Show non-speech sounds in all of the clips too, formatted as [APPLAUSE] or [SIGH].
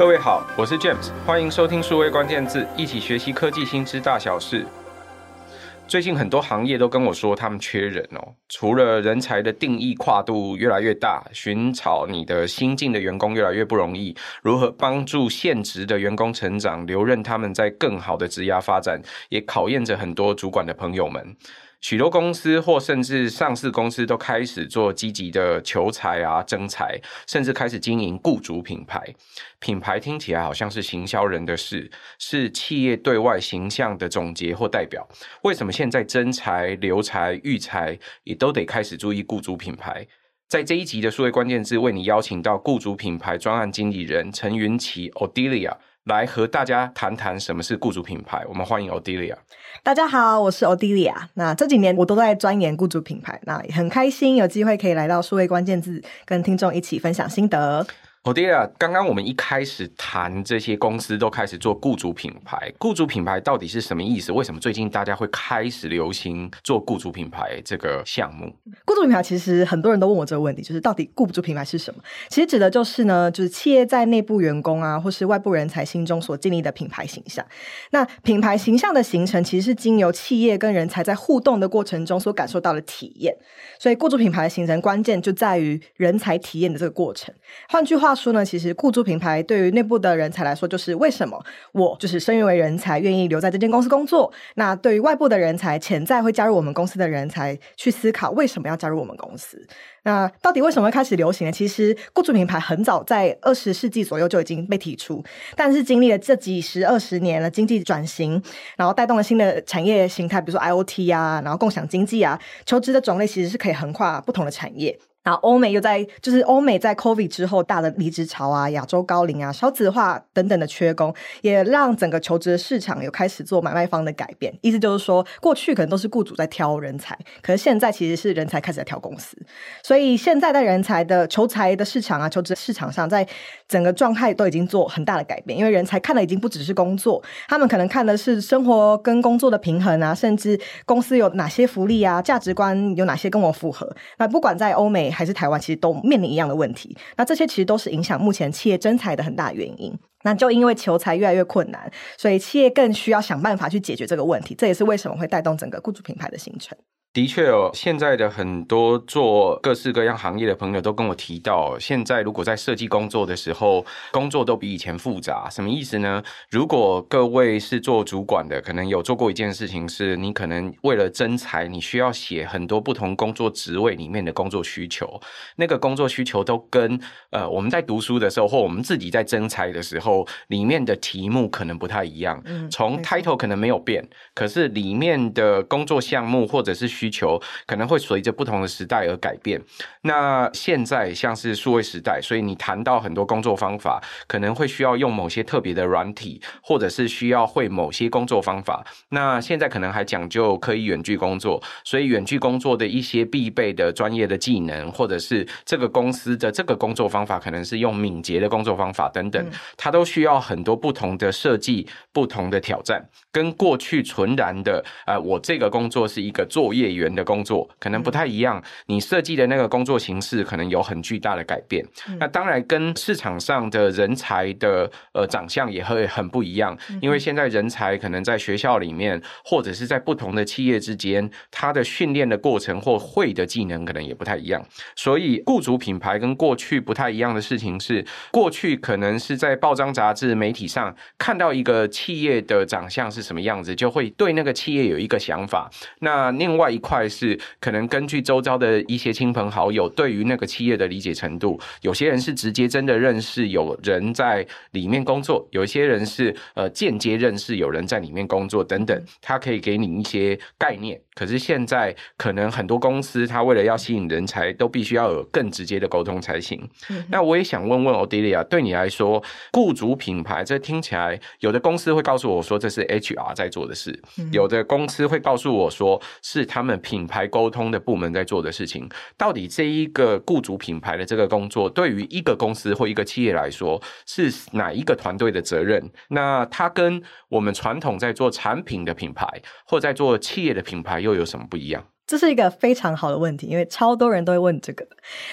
各位好，我是 James，欢迎收听数位关键字，一起学习科技新知大小事。最近很多行业都跟我说他们缺人哦，除了人才的定义跨度越来越大，寻找你的新进的员工越来越不容易，如何帮助现职的员工成长，留任他们在更好的职涯发展，也考验着很多主管的朋友们。许多公司或甚至上市公司都开始做积极的求才啊、征才，甚至开始经营雇主品牌。品牌听起来好像是行销人的事，是企业对外形象的总结或代表。为什么现在征才、留才、育才也都得开始注意雇主品牌？在这一集的数位关键字，为你邀请到雇主品牌专案经理人陈云琪 （Odilia）。来和大家谈谈什么是雇主品牌。我们欢迎 Odelia。大家好，我是 Odelia。那这几年我都在钻研雇主品牌，那也很开心有机会可以来到数位关键字，跟听众一起分享心得。Odia，刚刚我们一开始谈这些公司都开始做雇主品牌，雇主品牌到底是什么意思？为什么最近大家会开始流行做雇主品牌这个项目？雇主品牌其实很多人都问我这个问题，就是到底雇主品牌是什么？其实指的就是呢，就是企业在内部员工啊，或是外部人才心中所建立的品牌形象。那品牌形象的形成，其实是经由企业跟人才在互动的过程中所感受到的体验。所以，雇主品牌的形成关键就在于人才体验的这个过程。换句话。话说呢，其实雇主品牌对于内部的人才来说，就是为什么我就是身为人才愿意留在这间公司工作。那对于外部的人才，潜在会加入我们公司的人才，去思考为什么要加入我们公司。那到底为什么会开始流行呢？其实雇主品牌很早在二十世纪左右就已经被提出，但是经历了这几十二十年的经济转型，然后带动了新的产业形态，比如说 IoT 啊，然后共享经济啊，求职的种类其实是可以横跨不同的产业。然后欧美又在，就是欧美在 COVID 之后大的离职潮啊，亚洲高龄啊，少子化等等的缺工，也让整个求职的市场有开始做买卖方的改变。意思就是说，过去可能都是雇主在挑人才，可是现在其实是人才开始在挑公司。所以现在在人才的求才的市场啊，求职市场上，在整个状态都已经做很大的改变。因为人才看的已经不只是工作，他们可能看的是生活跟工作的平衡啊，甚至公司有哪些福利啊，价值观有哪些跟我符合。那不管在欧美。还是台湾，其实都面临一样的问题。那这些其实都是影响目前企业征才的很大原因。那就因为求财越来越困难，所以企业更需要想办法去解决这个问题。这也是为什么会带动整个雇主品牌的形成。的确哦，现在的很多做各式各样行业的朋友都跟我提到，现在如果在设计工作的时候，工作都比以前复杂。什么意思呢？如果各位是做主管的，可能有做过一件事情，是你可能为了征才，你需要写很多不同工作职位里面的工作需求。那个工作需求都跟呃我们在读书的时候，或我们自己在征才的时候，里面的题目可能不太一样。嗯，从 title 可能没有变，可是里面的工作项目或者是需求可能会随着不同的时代而改变。那现在像是数位时代，所以你谈到很多工作方法，可能会需要用某些特别的软体，或者是需要会某些工作方法。那现在可能还讲究可以远距工作，所以远距工作的一些必备的专业的技能，或者是这个公司的这个工作方法，可能是用敏捷的工作方法等等，它都需要很多不同的设计、不同的挑战，跟过去纯然的呃，我这个工作是一个作业员的工作可能不太一样，你设计的那个工作形式可能有很巨大的改变。那当然跟市场上的人才的呃长相也会很不一样，因为现在人才可能在学校里面或者是在不同的企业之间，他的训练的过程或会的技能可能也不太一样。所以雇主品牌跟过去不太一样的事情是，过去可能是在报章杂志媒体上看到一个企业的长相是什么样子，就会对那个企业有一个想法。那另外一块是可能根据周遭的一些亲朋好友对于那个企业的理解程度，有些人是直接真的认识有人在里面工作，有些人是呃间接认识有人在里面工作等等，他可以给你一些概念。可是现在可能很多公司，他为了要吸引人才，都必须要有更直接的沟通才行。那我也想问问 Odelia，对你来说，雇主品牌这听起来，有的公司会告诉我说这是 HR 在做的事，有的公司会告诉我说是他们品牌沟通的部门在做的事情。到底这一个雇主品牌的这个工作，对于一个公司或一个企业来说，是哪一个团队的责任？那它跟我们传统在做产品的品牌，或在做企业的品牌又有什么不一样？这是一个非常好的问题，因为超多人都会问这个。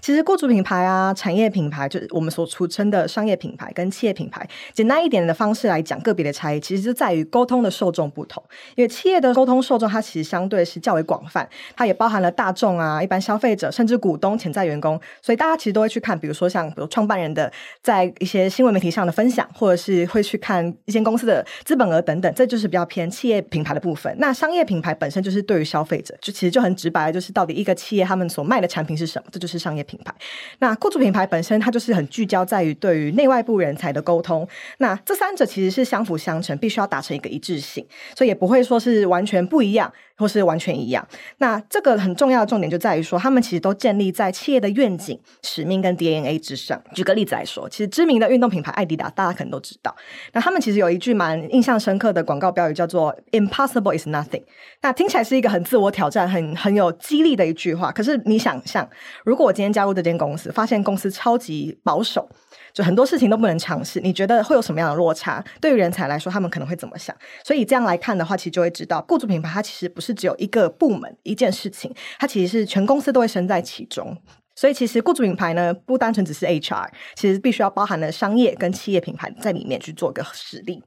其实，雇主品牌啊，产业品牌，就是我们所俗称的商业品牌跟企业品牌，简单一点的方式来讲，个别的差异其实就在于沟通的受众不同。因为企业的沟通受众，它其实相对是较为广泛，它也包含了大众啊、一般消费者，甚至股东、潜在员工。所以大家其实都会去看，比如说像比如创办人的在一些新闻媒体上的分享，或者是会去看一间公司的资本额等等，这就是比较偏企业品牌的部分。那商业品牌本身就是对于消费者，就其实就很直白，就是到底一个企业他们所卖的产品是什么，这就是商业品牌。那雇主品牌本身它就是很聚焦在于对于内外部人才的沟通。那这三者其实是相辅相成，必须要达成一个一致性，所以也不会说是完全不一样。或是完全一样，那这个很重要的重点就在于说，他们其实都建立在企业的愿景、使命跟 DNA 之上。举个例子来说，其实知名的运动品牌艾迪达，大家可能都知道，那他们其实有一句蛮印象深刻的广告标语，叫做 “Impossible is nothing”。那听起来是一个很自我挑战、很很有激励的一句话。可是你想象，如果我今天加入这间公司，发现公司超级保守。就很多事情都不能尝试，你觉得会有什么样的落差？对于人才来说，他们可能会怎么想？所以这样来看的话，其实就会知道，雇主品牌它其实不是只有一个部门一件事情，它其实是全公司都会身在其中。所以其实雇主品牌呢，不单纯只是 HR，其实必须要包含了商业跟企业品牌在里面去做个实力。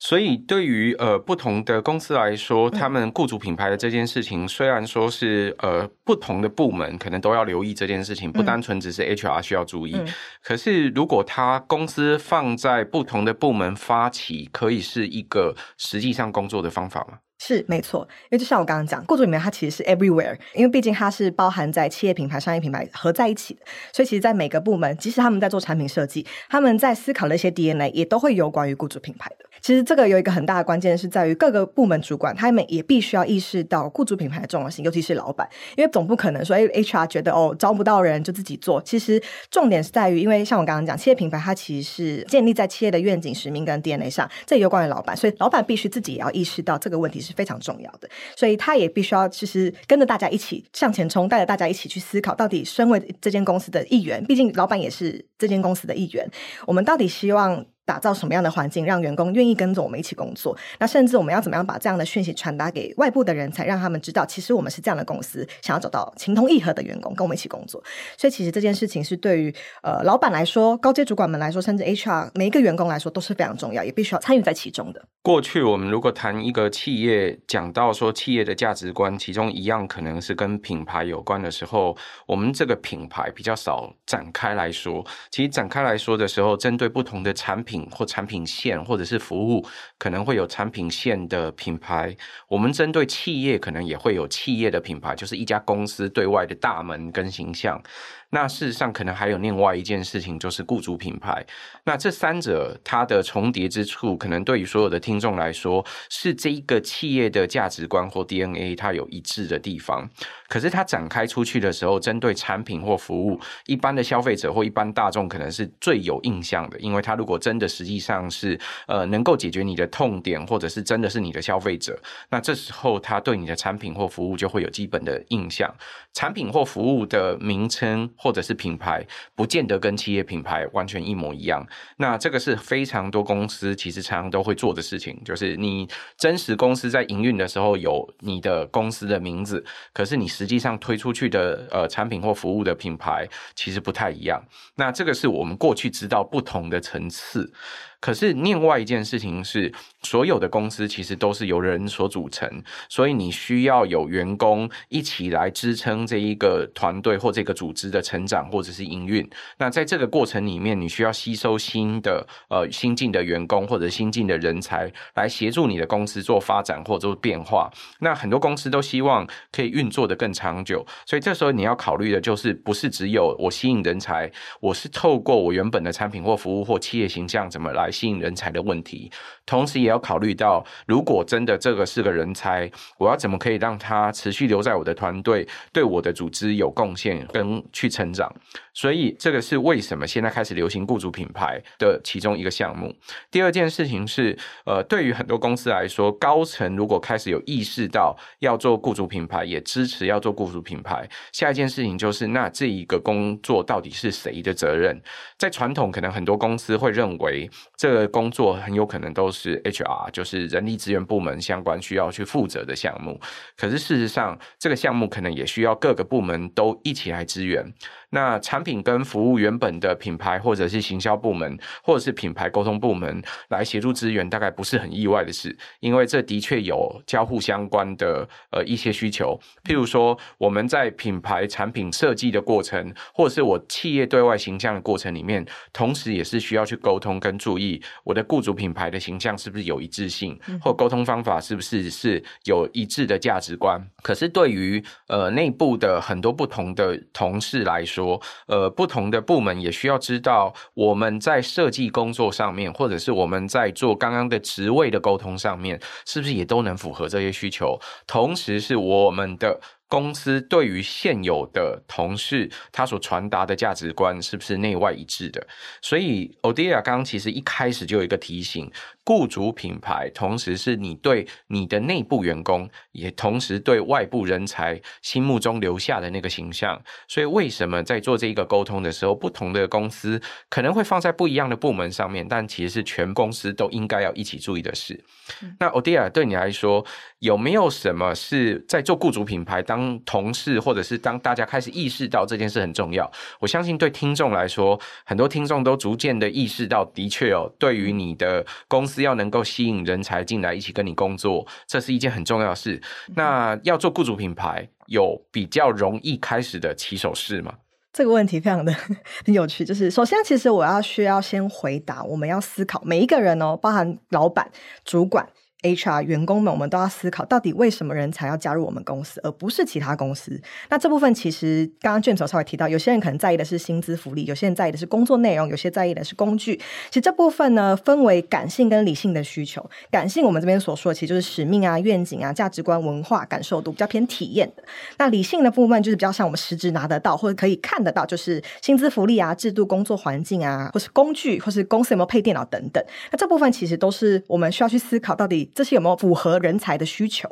所以，对于呃不同的公司来说，他们雇主品牌的这件事情，虽然说是呃不同的部门可能都要留意这件事情，不单纯只是 HR 需要注意。可是，如果他公司放在不同的部门发起，可以是一个实际上工作的方法吗？是没错，因为就像我刚刚讲，雇主里面它其实是 everywhere，因为毕竟它是包含在企业品牌、商业品牌合在一起的，所以其实，在每个部门，即使他们在做产品设计，他们在思考的一些 DNA 也都会有关于雇主品牌的。其实这个有一个很大的关键是在于各个部门主管，他们也必须要意识到雇主品牌的重要性，尤其是老板，因为总不可能说，哎，HR 觉得哦招不到人就自己做。其实重点是在于，因为像我刚刚讲，企业品牌它其实是建立在企业的愿景、使命跟 DNA 上，这有关于老板，所以老板必须自己也要意识到这个问题是是非常重要的，所以他也必须要其实跟着大家一起向前冲，带着大家一起去思考，到底身为这间公司的一员，毕竟老板也是这间公司的一员，我们到底希望。打造什么样的环境，让员工愿意跟着我们一起工作？那甚至我们要怎么样把这样的讯息传达给外部的人才，让他们知道，其实我们是这样的公司，想要找到情投意合的员工跟我们一起工作。所以，其实这件事情是对于呃老板来说、高阶主管们来说，甚至 HR 每一个员工来说都是非常重要，也必须要参与在其中的。过去我们如果谈一个企业，讲到说企业的价值观，其中一样可能是跟品牌有关的时候，我们这个品牌比较少展开来说。其实展开来说的时候，针对不同的产品。或产品线，或者是服务，可能会有产品线的品牌。我们针对企业，可能也会有企业的品牌，就是一家公司对外的大门跟形象。那事实上，可能还有另外一件事情，就是雇主品牌。那这三者它的重叠之处，可能对于所有的听众来说，是这一个企业的价值观或 DNA 它有一致的地方。可是它展开出去的时候，针对产品或服务，一般的消费者或一般大众可能是最有印象的，因为它如果真的实际上是呃能够解决你的痛点，或者是真的是你的消费者，那这时候他对你的产品或服务就会有基本的印象。产品或服务的名称。或者是品牌，不见得跟企业品牌完全一模一样。那这个是非常多公司其实常常都会做的事情，就是你真实公司在营运的时候有你的公司的名字，可是你实际上推出去的呃产品或服务的品牌其实不太一样。那这个是我们过去知道不同的层次。可是另外一件事情是，所有的公司其实都是由人所组成，所以你需要有员工一起来支撑这一个团队或这个组织的成长或者是营运。那在这个过程里面，你需要吸收新的呃新进的员工或者新进的人才来协助你的公司做发展或做变化。那很多公司都希望可以运作的更长久，所以这时候你要考虑的就是不是只有我吸引人才，我是透过我原本的产品或服务或企业形象怎么来吸引人才的问题，同时也要考虑到，如果真的这个是个人才，我要怎么可以让他持续留在我的团队，对我的组织有贡献跟去成长。所以这个是为什么现在开始流行雇主品牌的其中一个项目。第二件事情是，呃，对于很多公司来说，高层如果开始有意识到要做雇主品牌，也支持要做雇主品牌，下一件事情就是，那这一个工作到底是谁的责任？在传统，可能很多公司会认为。这个工作很有可能都是是 HR，就是人力资源部门相关需要去负责的项目。可是事实上，这个项目可能也需要各个部门都一起来支援。那产品跟服务原本的品牌或者是行销部门，或者是品牌沟通部门来协助支援，大概不是很意外的事，因为这的确有交互相关的呃一些需求。譬如说，我们在品牌产品设计的过程，或者是我企业对外形象的过程里面，同时也是需要去沟通跟注意我的雇主品牌的形象是不是有一致性，或沟通方法是不是是有一致的价值观。可是对于呃内部的很多不同的同事来说，说，呃，不同的部门也需要知道，我们在设计工作上面，或者是我们在做刚刚的职位的沟通上面，是不是也都能符合这些需求？同时，是我们的。公司对于现有的同事，他所传达的价值观是不是内外一致的？所以，Odelia 刚刚其实一开始就有一个提醒：雇主品牌，同时是你对你的内部员工，也同时对外部人才心目中留下的那个形象。所以，为什么在做这一个沟通的时候，不同的公司可能会放在不一样的部门上面，但其实是全公司都应该要一起注意的事。嗯、那 Odelia 对你来说，有没有什么是在做雇主品牌当当同事，或者是当大家开始意识到这件事很重要，我相信对听众来说，很多听众都逐渐的意识到，的确哦，对于你的公司要能够吸引人才进来一起跟你工作，这是一件很重要的事。那要做雇主品牌，有比较容易开始的起手式吗？这个问题非常的 [LAUGHS] 很有趣，就是首先，其实我要需要先回答，我们要思考每一个人哦，包含老板、主管。HR 员工们，我们都要思考，到底为什么人才要加入我们公司，而不是其他公司？那这部分其实刚刚卷总稍微提到，有些人可能在意的是薪资福利，有些人在意的是工作内容，有些在意的是工具。其实这部分呢，分为感性跟理性的需求。感性我们这边所说的，其实就是使命啊、愿景啊、价值观、文化、感受度，比较偏体验的。那理性的部分就是比较像我们实质拿得到或者可以看得到，就是薪资福利啊、制度、工作环境啊，或是工具，或是公司有没有配电脑等等。那这部分其实都是我们需要去思考到底。这些有没有符合人才的需求？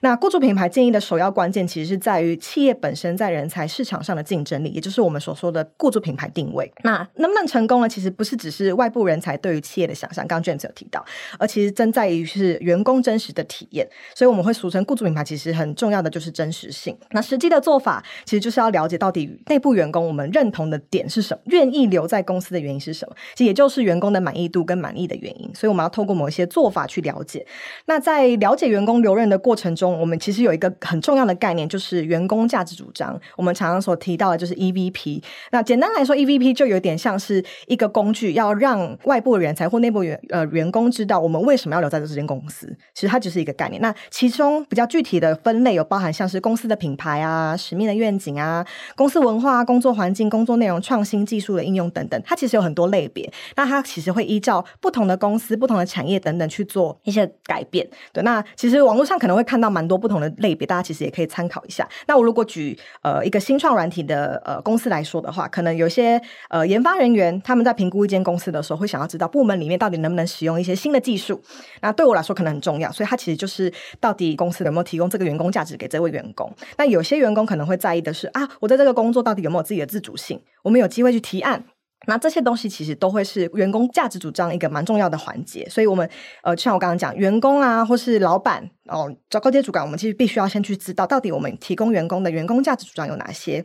那雇主品牌建议的首要关键，其实是在于企业本身在人才市场上的竞争力，也就是我们所说的雇主品牌定位。那能不能成功呢？其实不是只是外部人才对于企业的想象，刚刚 James 有提到，而其实真在于是员工真实的体验。所以我们会俗称雇主品牌，其实很重要的就是真实性。那实际的做法，其实就是要了解到底内部员工我们认同的点是什么，愿意留在公司的原因是什么，其实也就是员工的满意度跟满意的原因。所以我们要透过某一些做法去了解。那在了解员工留任的过程中，我们其实有一个很重要的概念，就是员工价值主张。我们常常所提到的就是 EVP。那简单来说，EVP 就有点像是一个工具，要让外部人才或内部员呃员工知道我们为什么要留在这间公司。其实它只是一个概念。那其中比较具体的分类有包含像是公司的品牌啊、使命的愿景啊、公司文化、工作环境、工作内容、创新技术的应用等等。它其实有很多类别。那它其实会依照不同的公司、不同的产业等等去做一些改变。对，那其实网络上可能会看到蛮多不同的类别，大家其实也可以参考一下。那我如果举呃一个新创软体的呃公司来说的话，可能有些呃研发人员他们在评估一间公司的时候，会想要知道部门里面到底能不能使用一些新的技术。那对我来说可能很重要，所以它其实就是到底公司有没有提供这个员工价值给这位员工。那有些员工可能会在意的是啊，我在这个工作到底有没有自己的自主性？我们有机会去提案。那这些东西其实都会是员工价值主张一个蛮重要的环节，所以我们呃，像我刚刚讲，员工啊，或是老板哦，找高阶主管，我们其实必须要先去知道，到底我们提供员工的员工价值主张有哪些。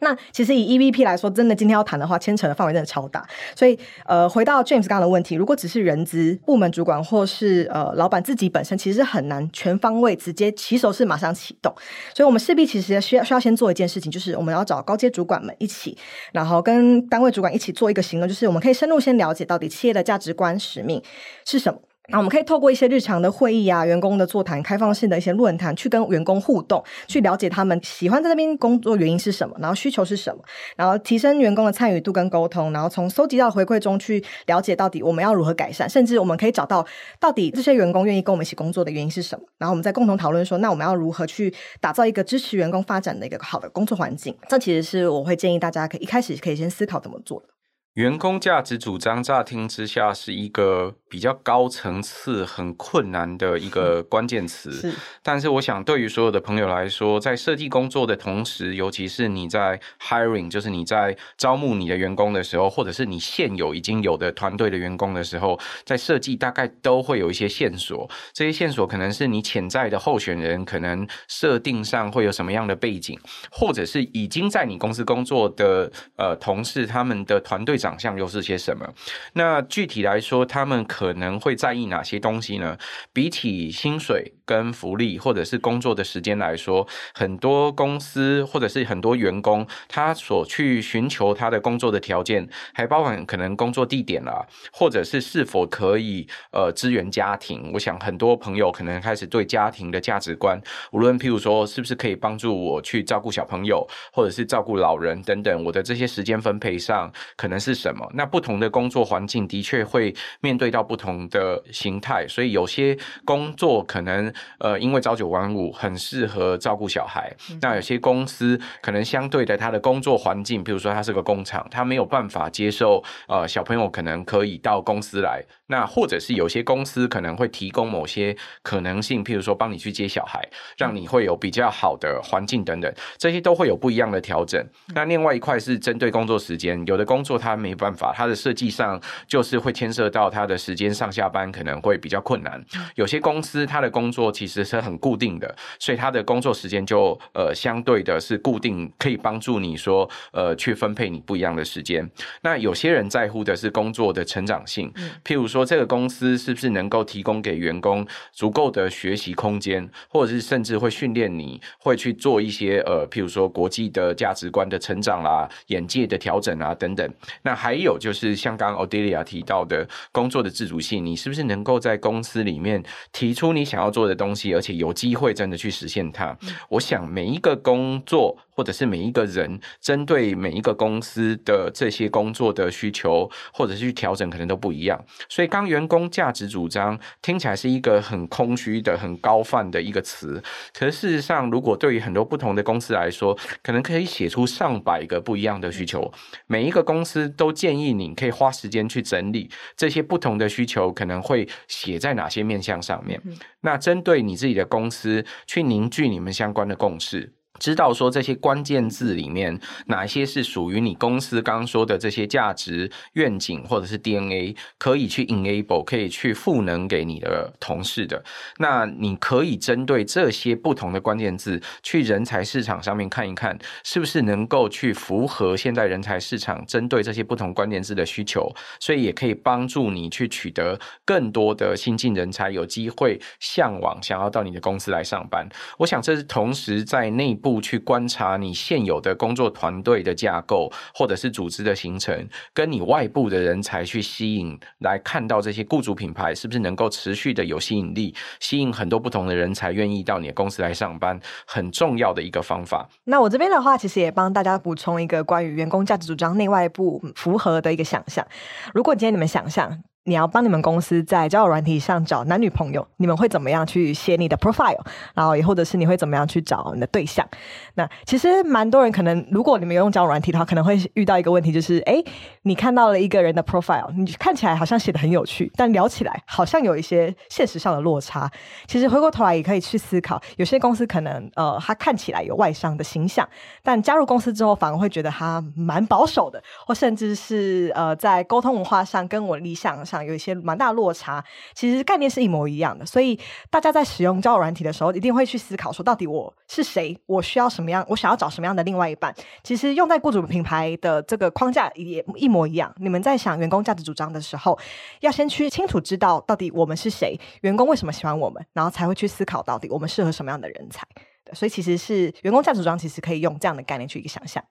那其实以 EVP 来说，真的今天要谈的话，牵扯的范围真的超大。所以，呃，回到 James 刚刚的问题，如果只是人资部门主管或是呃老板自己本身，其实很难全方位直接起手式马上启动。所以我们势必其实需要需要先做一件事情，就是我们要找高阶主管们一起，然后跟单位主管一起做一个行动，就是我们可以深入先了解到底企业的价值观使命是什么。那我们可以透过一些日常的会议啊、员工的座谈、开放性的一些论坛，去跟员工互动，去了解他们喜欢在那边工作原因是什么，然后需求是什么，然后提升员工的参与度跟沟通，然后从搜集到回馈中去了解到底我们要如何改善，甚至我们可以找到到底这些员工愿意跟我们一起工作的原因是什么，然后我们再共同讨论说，那我们要如何去打造一个支持员工发展的一个好的工作环境。这其实是我会建议大家可以一开始可以先思考怎么做的。员工价值主张乍听之下是一个比较高层次、很困难的一个关键词，是。但是我想，对于所有的朋友来说，在设计工作的同时，尤其是你在 hiring，就是你在招募你的员工的时候，或者是你现有已经有的团队的员工的时候，在设计大概都会有一些线索。这些线索可能是你潜在的候选人，可能设定上会有什么样的背景，或者是已经在你公司工作的呃同事，他们的团队长相又是些什么？那具体来说，他们可能会在意哪些东西呢？比起薪水跟福利，或者是工作的时间来说，很多公司或者是很多员工，他所去寻求他的工作的条件，还包含可能工作地点啦，或者是是否可以呃支援家庭。我想很多朋友可能开始对家庭的价值观，无论譬如说是不是可以帮助我去照顾小朋友，或者是照顾老人等等，我的这些时间分配上可能是。是什么？那不同的工作环境的确会面对到不同的形态，所以有些工作可能呃，因为朝九晚五很适合照顾小孩。那有些公司可能相对的，他的工作环境，比如说他是个工厂，他没有办法接受呃小朋友可能可以到公司来。那或者是有些公司可能会提供某些可能性，譬如说帮你去接小孩，让你会有比较好的环境等等，这些都会有不一样的调整。那另外一块是针对工作时间，有的工作它没办法，它的设计上就是会牵涉到它的时间上下班可能会比较困难。有些公司它的工作其实是很固定的，所以它的工作时间就呃相对的是固定，可以帮助你说呃去分配你不一样的时间。那有些人在乎的是工作的成长性，譬如说。这个公司是不是能够提供给员工足够的学习空间，或者是甚至会训练你，会去做一些呃，譬如说国际的价值观的成长啦、眼界的调整啊等等。那还有就是像刚刚 Odelia 提到的工作的自主性，你是不是能够在公司里面提出你想要做的东西，而且有机会真的去实现它？我想每一个工作。或者是每一个人针对每一个公司的这些工作的需求，或者是去调整，可能都不一样。所以，刚员工价值主张听起来是一个很空虚的、很高泛的一个词。可是事实上，如果对于很多不同的公司来说，可能可以写出上百个不一样的需求。每一个公司都建议你可以花时间去整理这些不同的需求，可能会写在哪些面向上面。那针对你自己的公司，去凝聚你们相关的共识。知道说这些关键字里面哪些是属于你公司刚说的这些价值愿景或者是 DNA，可以去 enable，可以去赋能给你的同事的。那你可以针对这些不同的关键字，去人才市场上面看一看，是不是能够去符合现在人才市场针对这些不同关键字的需求。所以也可以帮助你去取得更多的新进人才，有机会向往想要到你的公司来上班。我想这是同时在内部。去观察你现有的工作团队的架构，或者是组织的形成，跟你外部的人才去吸引，来看到这些雇主品牌是不是能够持续的有吸引力，吸引很多不同的人才愿意到你的公司来上班，很重要的一个方法。那我这边的话，其实也帮大家补充一个关于员工价值主张内外部符合的一个想象。如果今天你们想象。你要帮你们公司在交友软体上找男女朋友，你们会怎么样去写你的 profile？然后也或者是你会怎么样去找你的对象？那其实蛮多人可能，如果你们有用交友软体的话，可能会遇到一个问题，就是哎，你看到了一个人的 profile，你看起来好像写得很有趣，但聊起来好像有一些现实上的落差。其实回过头来也可以去思考，有些公司可能呃，他看起来有外商的形象，但加入公司之后反而会觉得他蛮保守的，或甚至是呃，在沟通文化上跟我理想上有一些蛮大落差，其实概念是一模一样的，所以大家在使用交友软体的时候，一定会去思考说，到底我是谁，我需要什么样，我想要找什么样的另外一半。其实用在雇主品牌的这个框架也一模一样。你们在想员工价值主张的时候，要先去清楚知道到底我们是谁，员工为什么喜欢我们，然后才会去思考到底我们适合什么样的人才。所以其实是员工价值主张，其实可以用这样的概念去一个想象。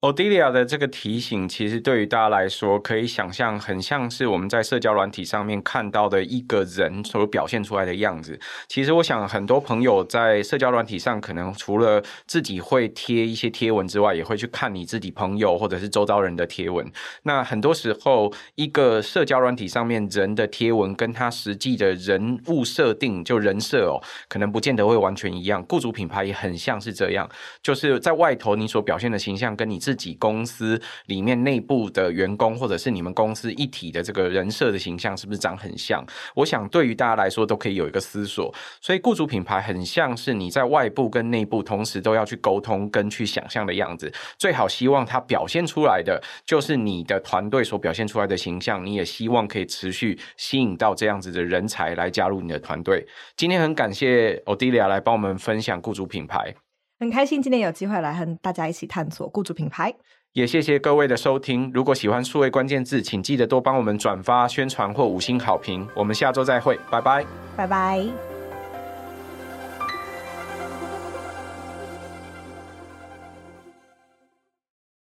Odelia 的这个提醒，其实对于大家来说，可以想象很像是我们在社交软体上面看到的一个人所表现出来的样子。其实，我想很多朋友在社交软体上，可能除了自己会贴一些贴文之外，也会去看你自己朋友或者是周遭人的贴文。那很多时候，一个社交软体上面人的贴文，跟他实际的人物设定，就人设哦，可能不见得会完全一样。雇主品牌也很像是这样，就是在外头你所表现的形象，跟你。自己公司里面内部的员工，或者是你们公司一体的这个人设的形象是不是长很像？我想对于大家来说都可以有一个思索。所以雇主品牌很像是你在外部跟内部同时都要去沟通跟去想象的样子，最好希望它表现出来的就是你的团队所表现出来的形象，你也希望可以持续吸引到这样子的人才来加入你的团队。今天很感谢 Odelia 来帮我们分享雇主品牌。很开心今天有机会来和大家一起探索雇主品牌，也谢谢各位的收听。如果喜欢数位关键字，请记得多帮我们转发、宣传或五星好评。我们下周再会，拜拜，拜拜。